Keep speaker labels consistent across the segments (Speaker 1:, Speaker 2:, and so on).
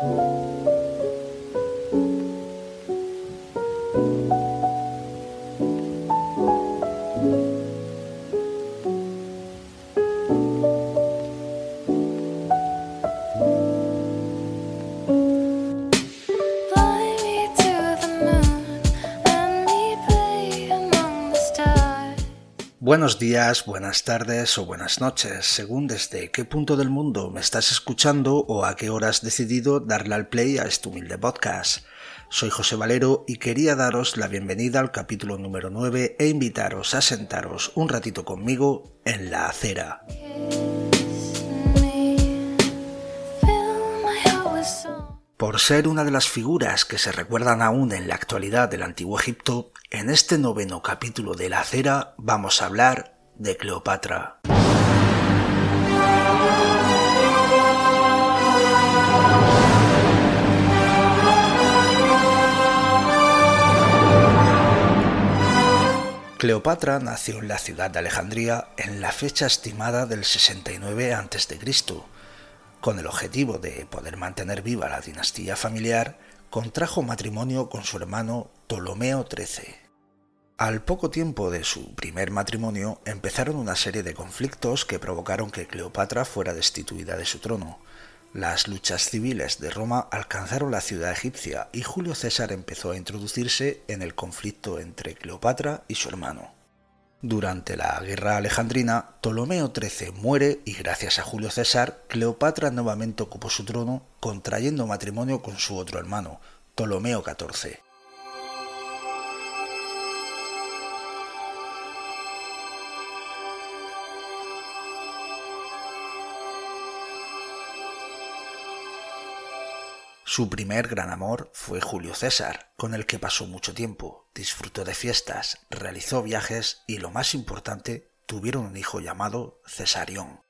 Speaker 1: Thank you. Buenos días, buenas tardes o buenas noches, según desde qué punto del mundo me estás escuchando o a qué hora has decidido darle al play a este humilde podcast. Soy José Valero y quería daros la bienvenida al capítulo número 9 e invitaros a sentaros un ratito conmigo en la acera. Por ser una de las figuras que se recuerdan aún en la actualidad del antiguo Egipto, en este noveno capítulo de la acera vamos a hablar de Cleopatra. Cleopatra nació en la ciudad de Alejandría en la fecha estimada del 69 a.C., con el objetivo de poder mantener viva la dinastía familiar, contrajo matrimonio con su hermano Ptolomeo XIII. Al poco tiempo de su primer matrimonio empezaron una serie de conflictos que provocaron que Cleopatra fuera destituida de su trono. Las luchas civiles de Roma alcanzaron la ciudad egipcia y Julio César empezó a introducirse en el conflicto entre Cleopatra y su hermano. Durante la guerra alejandrina, Ptolomeo XIII muere y gracias a Julio César, Cleopatra nuevamente ocupó su trono, contrayendo matrimonio con su otro hermano, Ptolomeo XIV. Su primer gran amor fue Julio César, con el que pasó mucho tiempo, disfrutó de fiestas, realizó viajes y lo más importante, tuvieron un hijo llamado Cesarión.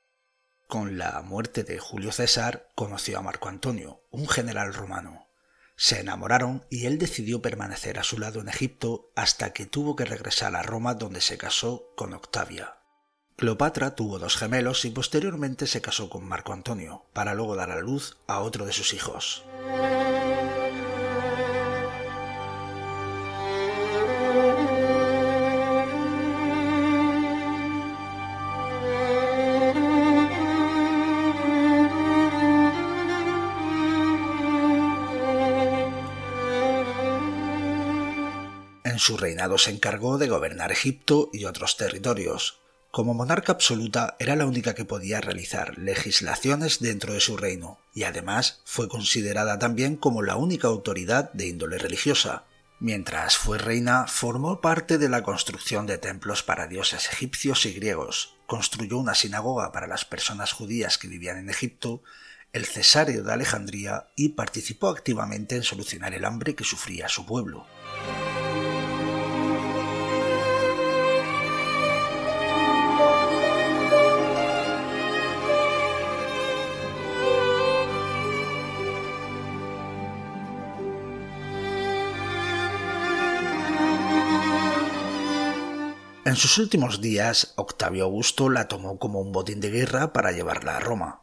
Speaker 1: Con la muerte de Julio César conoció a Marco Antonio, un general romano. Se enamoraron y él decidió permanecer a su lado en Egipto hasta que tuvo que regresar a Roma donde se casó con Octavia. Cleopatra tuvo dos gemelos y posteriormente se casó con Marco Antonio, para luego dar a luz a otro de sus hijos. En su reinado se encargó de gobernar Egipto y otros territorios, como monarca absoluta era la única que podía realizar legislaciones dentro de su reino, y además fue considerada también como la única autoridad de índole religiosa. Mientras fue reina, formó parte de la construcción de templos para dioses egipcios y griegos, construyó una sinagoga para las personas judías que vivían en Egipto, el Cesario de Alejandría y participó activamente en solucionar el hambre que sufría su pueblo. En sus últimos días, Octavio Augusto la tomó como un botín de guerra para llevarla a Roma.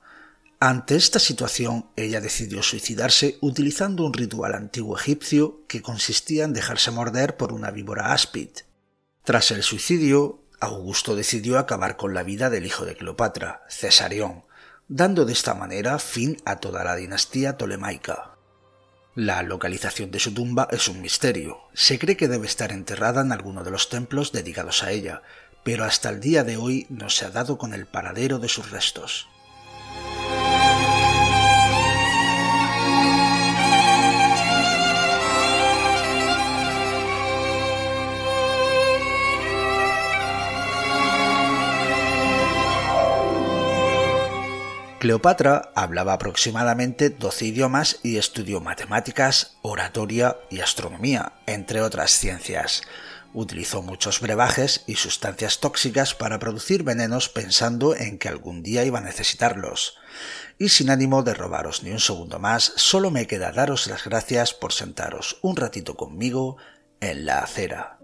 Speaker 1: Ante esta situación, ella decidió suicidarse utilizando un ritual antiguo egipcio que consistía en dejarse morder por una víbora áspid. Tras el suicidio, Augusto decidió acabar con la vida del hijo de Cleopatra, Cesarión, dando de esta manera fin a toda la dinastía tolemaica. La localización de su tumba es un misterio. Se cree que debe estar enterrada en alguno de los templos dedicados a ella, pero hasta el día de hoy no se ha dado con el paradero de sus restos. Cleopatra hablaba aproximadamente 12 idiomas y estudió matemáticas, oratoria y astronomía, entre otras ciencias. Utilizó muchos brebajes y sustancias tóxicas para producir venenos pensando en que algún día iba a necesitarlos. Y sin ánimo de robaros ni un segundo más, solo me queda daros las gracias por sentaros un ratito conmigo en la acera.